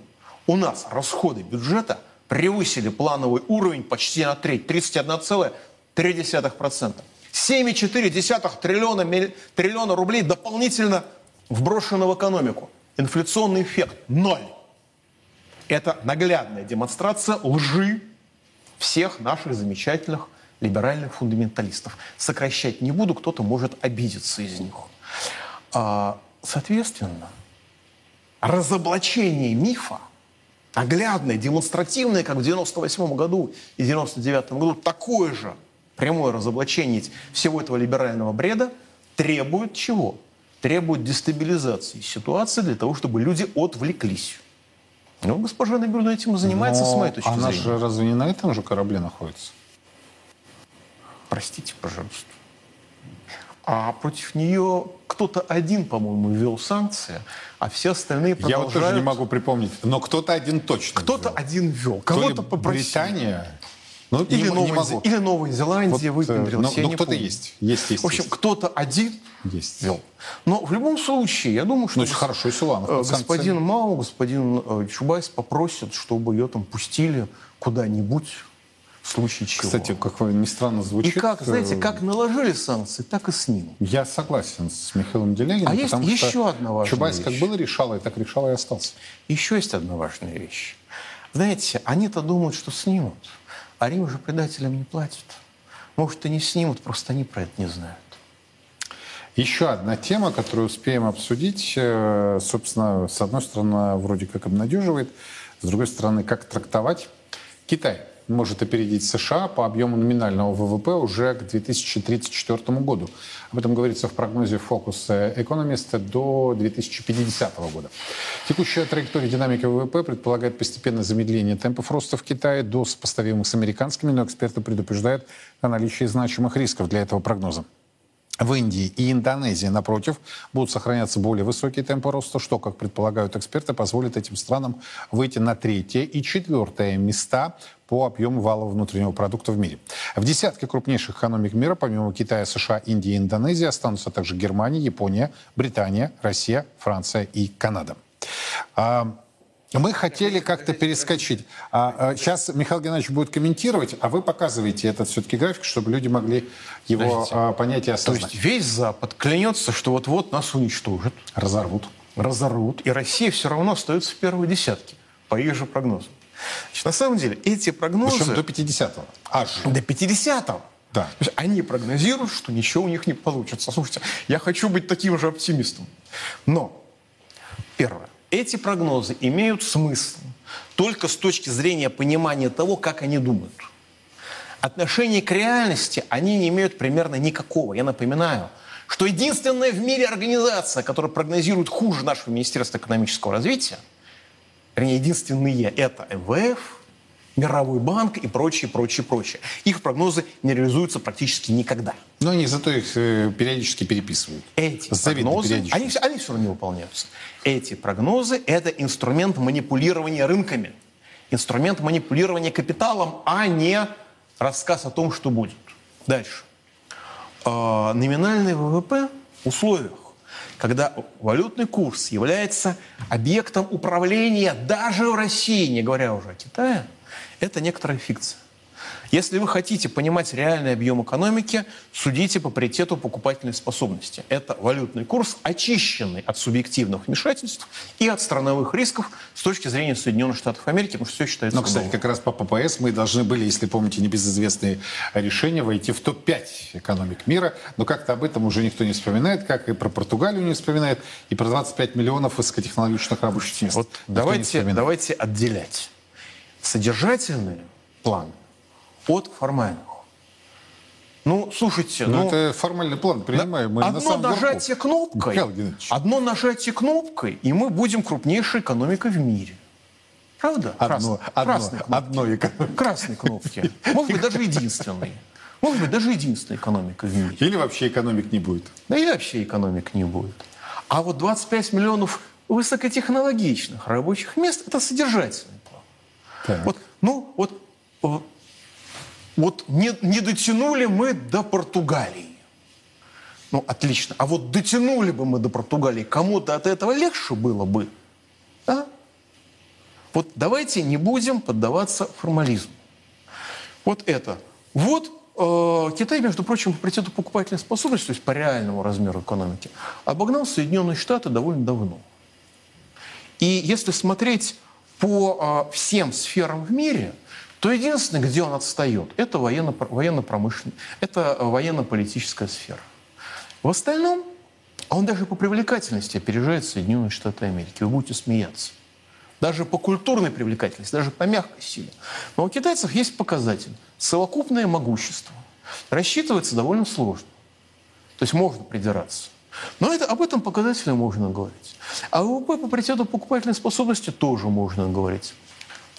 у нас расходы бюджета – превысили плановый уровень почти на треть, 31,3%. 7,4 триллиона, триллиона рублей дополнительно вброшено в экономику. Инфляционный эффект – ноль. Это наглядная демонстрация лжи всех наших замечательных либеральных фундаменталистов. Сокращать не буду, кто-то может обидеться из них. А, соответственно, разоблачение мифа – наглядное, демонстративное, как в 98 году и 99 году, такое же прямое разоблачение всего этого либерального бреда требует чего? Требует дестабилизации ситуации для того, чтобы люди отвлеклись. Ну, госпожа Набиулина этим и занимается, Но с моей точки она зрения. Она же разве не на этом же корабле находится? Простите, пожалуйста. А против нее кто-то один, по-моему, ввел санкции, а все остальные продолжают... Я вот тоже не могу припомнить, но кто-то один точно Кто-то один ввел, кого-то попросили. Британия... Ну, или, не, Новая, не или Новая Зеландия вот, выпендрилась, ну, кто-то есть. есть, есть. В общем, кто-то один есть. вел. Но в любом случае, я думаю, что... Ну, хорошо, и Силанов. Э, господин Мау, господин э, Чубайс попросят, чтобы ее там пустили куда-нибудь в случае чего. Кстати, как ни странно звучит. И как, знаете, э, как наложили санкции, так и снимут. Я согласен с Михаилом Делягиным. А есть еще одна важная Чубайс вещь. как было решал, и так решал и остался. Еще есть одна важная вещь. Знаете, они-то думают, что снимут, а Рим же предателям не платит. Может, и не снимут, просто они про это не знают. Еще одна тема, которую успеем обсудить, э, собственно, с одной стороны, вроде как обнадеживает, с другой стороны, как трактовать Китай может опередить США по объему номинального ВВП уже к 2034 году. Об этом говорится в прогнозе Focus Economist до 2050 года. Текущая траектория динамики ВВП предполагает постепенное замедление темпов роста в Китае до сопоставимых с американскими, но эксперты предупреждают о наличии значимых рисков для этого прогноза. В Индии и Индонезии, напротив, будут сохраняться более высокие темпы роста, что, как предполагают эксперты, позволит этим странам выйти на третье и четвертое места по объему валового внутреннего продукта в мире. В десятке крупнейших экономик мира, помимо Китая, США, Индии и Индонезии, останутся также Германия, Япония, Британия, Россия, Франция и Канада. А, мы хотели как-то перескочить. А, а, сейчас Михаил Геннадьевич будет комментировать, а вы показываете этот все-таки график, чтобы люди могли его а, понять и осознать. То есть весь Запад клянется, что вот-вот нас уничтожат. Разорвут. Разорвут. И Россия все равно остается в первой десятке, по их же прогнозам. Значит, на самом деле эти прогнозы... Причем до 50-го. Аж. До 50-го. Да. То есть они прогнозируют, что ничего у них не получится. Слушайте, я хочу быть таким же оптимистом. Но, первое, эти прогнозы имеют смысл только с точки зрения понимания того, как они думают. Отношение к реальности они не имеют примерно никакого. Я напоминаю, что единственная в мире организация, которая прогнозирует хуже нашего Министерства экономического развития, вернее, единственные, это МВФ, Мировой банк и прочее, прочее, прочее. Их прогнозы не реализуются практически никогда. Но они зато их э, периодически переписывают. Эти прогнозы, они, они все равно не выполняются. Эти прогнозы – это инструмент манипулирования рынками, инструмент манипулирования капиталом, а не рассказ о том, что будет. Дальше. Э, номинальный ВВП в условиях, когда валютный курс является объектом управления даже в России, не говоря уже о Китае – это некоторая фикция. Если вы хотите понимать реальный объем экономики, судите по паритету покупательной способности. Это валютный курс, очищенный от субъективных вмешательств и от страновых рисков с точки зрения Соединенных Штатов Америки, потому что все считается Но, кстати, как раз по ППС мы должны были, если помните, небезызвестные решения, войти в топ-5 экономик мира, но как-то об этом уже никто не вспоминает, как и про Португалию не вспоминает, и про 25 миллионов высокотехнологичных рабочих мест. Вот давайте, давайте отделять содержательный план от формальных. Ну, слушайте, ну, ну это формальный план, принимаем. Мы одно на нажатие верху. кнопкой, одно нажатие кнопкой, и мы будем крупнейшей экономикой в мире. Правда? Одно, Крас... одно, Красной кнопки. одной экономикой. Красной кнопки. Может быть, даже единственной. Может быть, даже единственной экономикой в мире. Или вообще экономик не будет. Да и вообще экономик не будет. А вот 25 миллионов высокотехнологичных рабочих мест – это содержательный так. Вот, ну, вот, э, вот не, не дотянули мы до Португалии. Ну, отлично. А вот дотянули бы мы до Португалии, кому-то от этого легче было бы. Да? Вот давайте не будем поддаваться формализму. Вот это. Вот э, Китай, между прочим, по приоритету покупательной способности, то есть по реальному размеру экономики, обогнал Соединенные Штаты довольно давно. И если смотреть по а, всем сферам в мире, то единственное, где он отстает, это военно, военно-промышленная, это военно-политическая сфера. В остальном, а он даже по привлекательности опережает Соединенные Штаты Америки. Вы будете смеяться. Даже по культурной привлекательности, даже по мягкой силе. Но у китайцев есть показатель. Совокупное могущество. Рассчитывается довольно сложно. То есть можно придираться. Но это, об этом показателе можно говорить. А ВВП по паритету покупательной способности тоже можно говорить.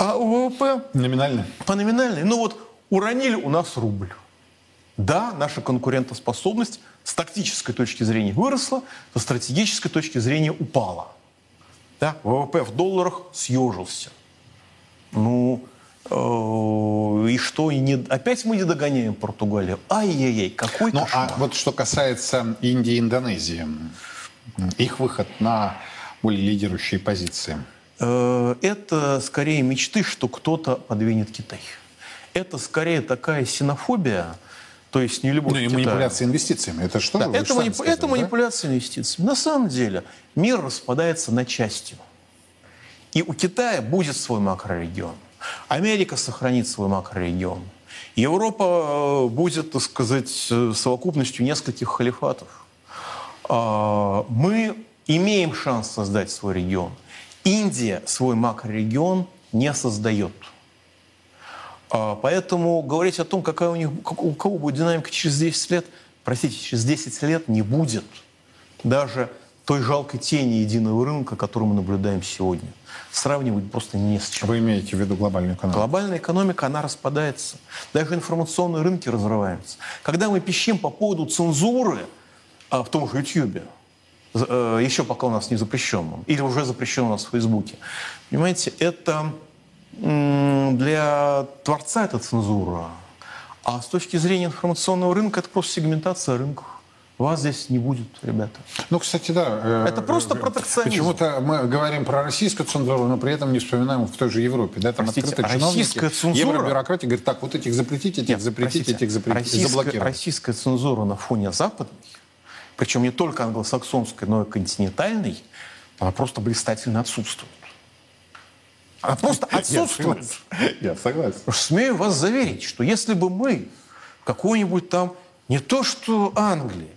А ВВП... Номинальный? По номинальной. Ну вот уронили у нас рубль. Да, наша конкурентоспособность с тактической точки зрения выросла, со стратегической точки зрения упала. Да, ВВП в долларах съежился. Ну, Э, и что, и не, опять мы не догоняем Португалию? Ай-яй-яй, какой ну, А вот что касается Индии и Индонезии, их выход на более лидирующие позиции. Э, это скорее мечты, что кто-то подвинет Китай. Это скорее такая синофобия, то есть не любовь ну, и к манипуляция инвестициями. Это что? Да, это, манипу... сказали, это да? манипуляция инвестициями. На самом деле мир распадается на части. И у Китая будет свой макрорегион. Америка сохранит свой макрорегион. Европа э, будет, так сказать, совокупностью нескольких халифатов. А, мы имеем шанс создать свой регион. Индия свой макрорегион не создает. А, поэтому говорить о том, какая у них, у кого будет динамика через 10 лет, простите, через 10 лет не будет. Даже той жалкой тени единого рынка, которую мы наблюдаем сегодня. Сравнивать просто не с чем. Вы имеете в виду глобальную экономику? Глобальная экономика, она распадается. Даже информационные рынки разрываются. Когда мы пищим по поводу цензуры, а в том же YouTube, еще пока у нас не запрещенном, или уже запрещен у нас в Фейсбуке, понимаете, это для творца это цензура, а с точки зрения информационного рынка это просто сегментация рынка. Вас здесь не будет, ребята. Ну, кстати, да. Э, это просто протекционизм. Почему-то мы говорим про российскую цензуру, но при этом не вспоминаем в той же Европе. Да, там простите, открыто российская цензура... Евробюрократия говорит, так, вот этих запретить, этих Нет, запретить, простите, этих запретить, российская, заблокировать. Российская цензура на фоне западной, причем не только англосаксонской, но и континентальной, она просто блистательно отсутствует. Она просто отсутствует. Я согласен. Смею вас заверить, что если бы мы какой-нибудь там, не то что Англии,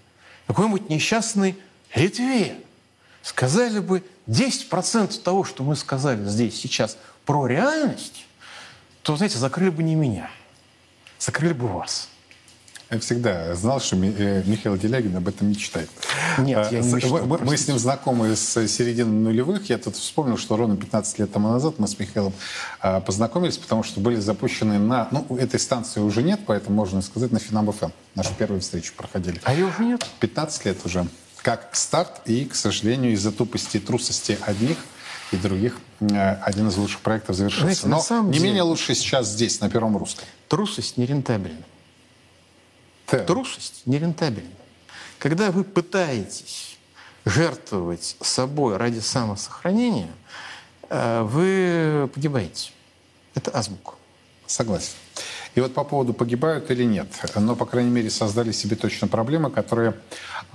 какой-нибудь несчастной Литве сказали бы 10% того, что мы сказали здесь сейчас про реальность, то, знаете, закрыли бы не меня, закрыли бы вас. Я всегда знал, что э, Михаил Делягин об этом мечтает. Нет, я не а, мечтаю, мы, мы с ним знакомы с середины нулевых. Я тут вспомнил, что ровно 15 лет тому назад мы с Михаилом а, познакомились, потому что были запущены на... Ну, этой станции уже нет, поэтому можно сказать, на Финам ФМ. Нашу первую встречу проходили. А ее уже нет? 15 лет уже. Как старт, и, к сожалению, из-за тупости и трусости одних и других э, один из лучших проектов завершился. Знаете, Но не деле... менее лучше сейчас здесь, на Первом Русском. Трусость нерентабельна. Так. Трусость нерентабельна. Когда вы пытаетесь жертвовать собой ради самосохранения, э, вы погибаете. Это азбука. Согласен. И вот по поводу погибают или нет, но, по крайней мере, создали себе точно проблемы, которые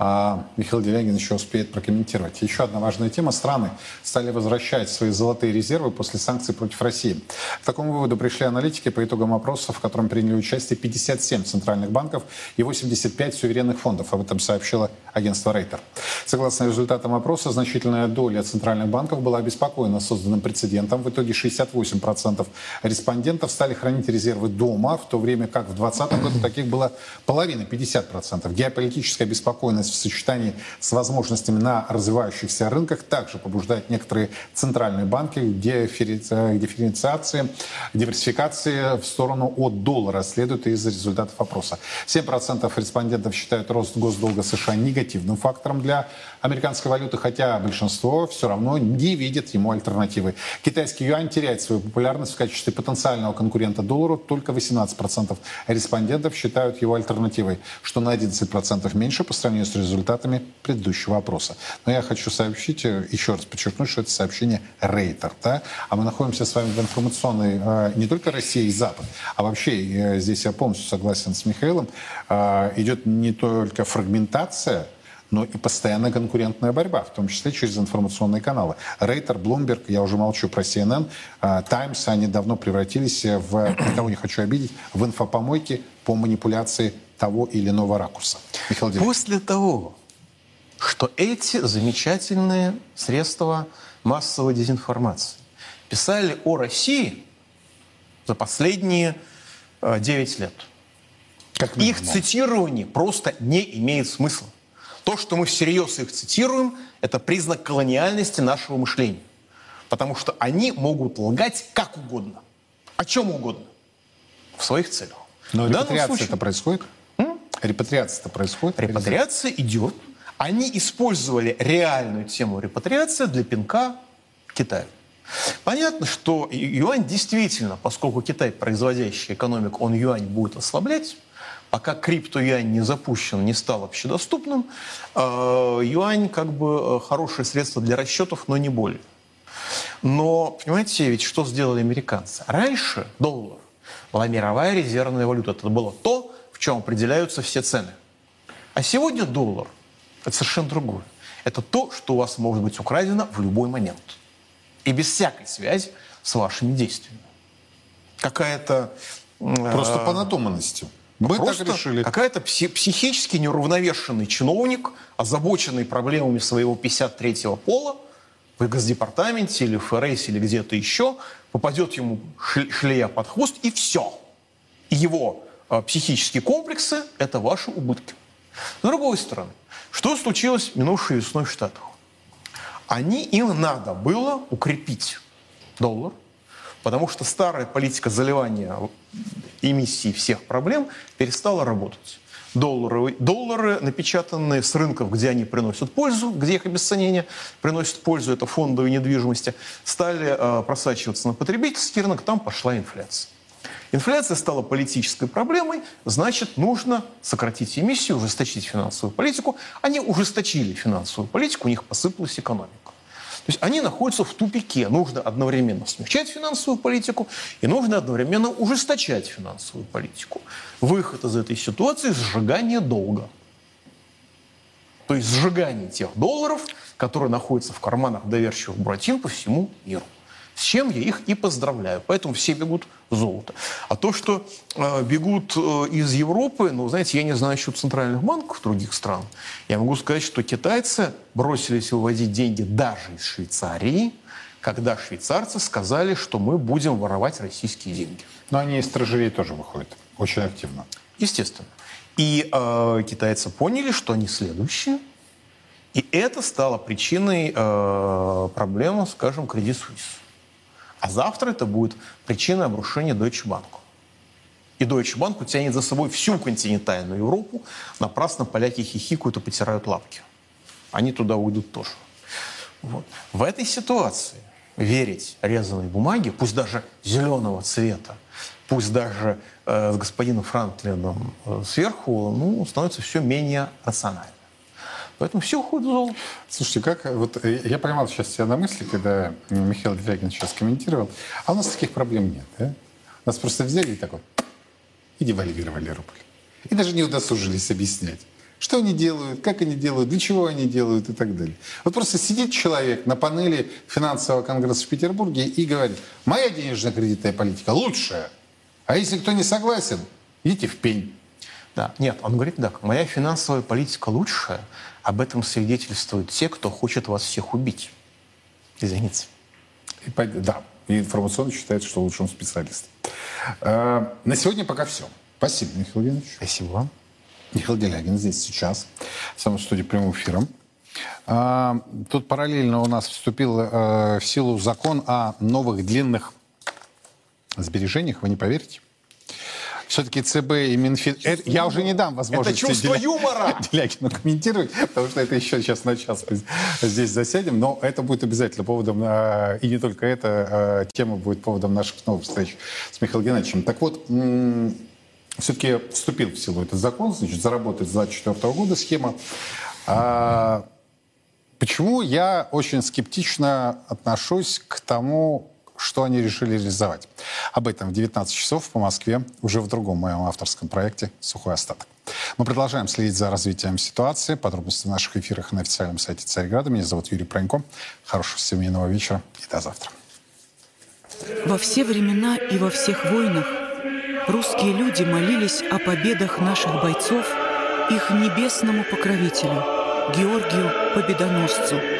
а, Михаил Делягин еще успеет прокомментировать. Еще одна важная тема. Страны стали возвращать свои золотые резервы после санкций против России. К такому выводу пришли аналитики по итогам опроса, в котором приняли участие 57 центральных банков и 85 суверенных фондов. Об этом сообщило агентство Рейтер. Согласно результатам опроса, значительная доля центральных банков была обеспокоена созданным прецедентом. В итоге 68% респондентов стали хранить резервы дома, в то время как в 2020 году таких было половина, 50%. Геополитическая беспокойность в сочетании с возможностями на развивающихся рынках также побуждает некоторые центральные банки к дифференциации, диверсификации в сторону от доллара, следует из результатов опроса. 7% респондентов считают рост госдолга США негативным фактором для американской валюты, хотя большинство все равно не видит ему альтернативы. Китайский юань теряет свою популярность в качестве потенциального конкурента доллару. Только 18% респондентов считают его альтернативой, что на 11% меньше по сравнению с результатами предыдущего опроса. Но я хочу сообщить, э, еще раз подчеркнуть, что это сообщение Рейтер. Да? А мы находимся с вами в информационной э, не только России и Запад, а вообще, э, здесь я полностью согласен с Михаилом, идет не только фрагментация но и постоянная конкурентная борьба, в том числе через информационные каналы. Рейтер, Bloomberg, я уже молчу про CNN, Times, они давно превратились в, *coughs* никого не хочу обидеть, в инфопомойки по манипуляции того или иного ракурса. Михаил После того, что эти замечательные средства массовой дезинформации писали о России за последние 9 лет, как их цитирование просто не имеет смысла. То, что мы всерьез их цитируем, это признак колониальности нашего мышления. Потому что они могут лгать как угодно, о чем угодно, в своих целях. Но репатриация это происходит? Репатриация это происходит? Репатриация идет. Они использовали реальную тему репатриации для пинка Китаю. Понятно, что юань действительно, поскольку Китай производящий экономик, он юань будет ослаблять, пока крипто-юань не запущен, не стал общедоступным, э, юань как бы э, хорошее средство для расчетов, но не более. Но, понимаете, ведь что сделали американцы? Раньше доллар была мировая резервная валюта. Это было то, в чем определяются все цены. А сегодня доллар – это совершенно другое. Это то, что у вас может быть украдено в любой момент. И без всякой связи с вашими действиями. Какая-то... Просто э, по надуманности. Мы Просто так решили. Какая-то пси- психически неуравновешенный чиновник, озабоченный проблемами своего 53-го пола, в Госдепартаменте или в ФРС или где-то еще, попадет ему шлея под хвост, и все. его э, психические комплексы – это ваши убытки. С другой стороны, что случилось минувшей весной в Штатах? Они, им надо было укрепить доллар, потому что старая политика заливания эмиссии всех проблем перестала работать. доллары, доллары, напечатанные с рынков, где они приносят пользу, где их обесценение приносит пользу, это фондовые недвижимости, стали э, просачиваться на потребительский рынок, там пошла инфляция. Инфляция стала политической проблемой, значит, нужно сократить эмиссию, ужесточить финансовую политику. Они ужесточили финансовую политику, у них посыпалась экономика. То есть они находятся в тупике. Нужно одновременно смягчать финансовую политику и нужно одновременно ужесточать финансовую политику. Выход из этой ситуации – сжигание долга. То есть сжигание тех долларов, которые находятся в карманах доверчивых буратин по всему миру. С чем я их и поздравляю. Поэтому все бегут в золото. А то, что э, бегут э, из Европы, ну, знаете, я не знаю еще центральных банков других стран. Я могу сказать, что китайцы бросились выводить деньги даже из Швейцарии, когда швейцарцы сказали, что мы будем воровать российские деньги. Но они из трэжерей тоже выходят очень активно. Естественно. И э, китайцы поняли, что они следующие. И это стало причиной э, проблемы, скажем, Credit Suisse. А завтра это будет причина обрушения Deutsche Bank. И Deutsche Bank тянет за собой всю континентальную Европу. Напрасно поляки хихикают и потирают лапки. Они туда уйдут тоже. Вот. В этой ситуации верить резаной бумаге, пусть даже зеленого цвета, пусть даже э, с господином Франклином э, сверху, ну, становится все менее рационально. Поэтому все уходит в золото. Слушайте, как вот э, я поймал сейчас себя на мысли, когда Михаил Делягин сейчас комментировал, а у нас таких проблем нет, да? Нас просто взяли и так вот и девальвировали рубль. И даже не удосужились объяснять, что они делают, как они делают, для чего они делают и так далее. Вот просто сидит человек на панели финансового конгресса в Петербурге и говорит, моя денежно-кредитная политика лучшая, а если кто не согласен, идите в пень. Да, нет, он говорит так, моя финансовая политика лучшая, об этом свидетельствуют те, кто хочет вас всех убить. Извините. И, да, и информационно считается, что лучшим специалистом. А, на сегодня пока все. Спасибо, Михаил Евгеньевич. Спасибо вам. Михаил Делягин здесь сейчас, в самой студии прямым эфиром. А, тут параллельно у нас вступил а, в силу закон о новых длинных сбережениях, вы не поверите все-таки ЦБ и Минфин... Это, я уже не дам возможности... Это чувство Деля... юмора! *laughs* Делягину комментировать, потому что это еще сейчас на час здесь засядем, но это будет обязательно поводом, а, и не только это, а, тема будет поводом наших новых встреч с Михаилом Геннадьевичем. Так вот, все-таки вступил в силу этот закон, значит, заработает с 2024 года схема. А почему я очень скептично отношусь к тому, что они решили реализовать. Об этом в 19 часов по Москве, уже в другом моем авторском проекте «Сухой остаток». Мы продолжаем следить за развитием ситуации. Подробности в наших эфирах на официальном сайте Царьграда. Меня зовут Юрий Пронько. Хорошего семейного вечера и до завтра. Во все времена и во всех войнах русские люди молились о победах наших бойцов их небесному покровителю, Георгию Победоносцу,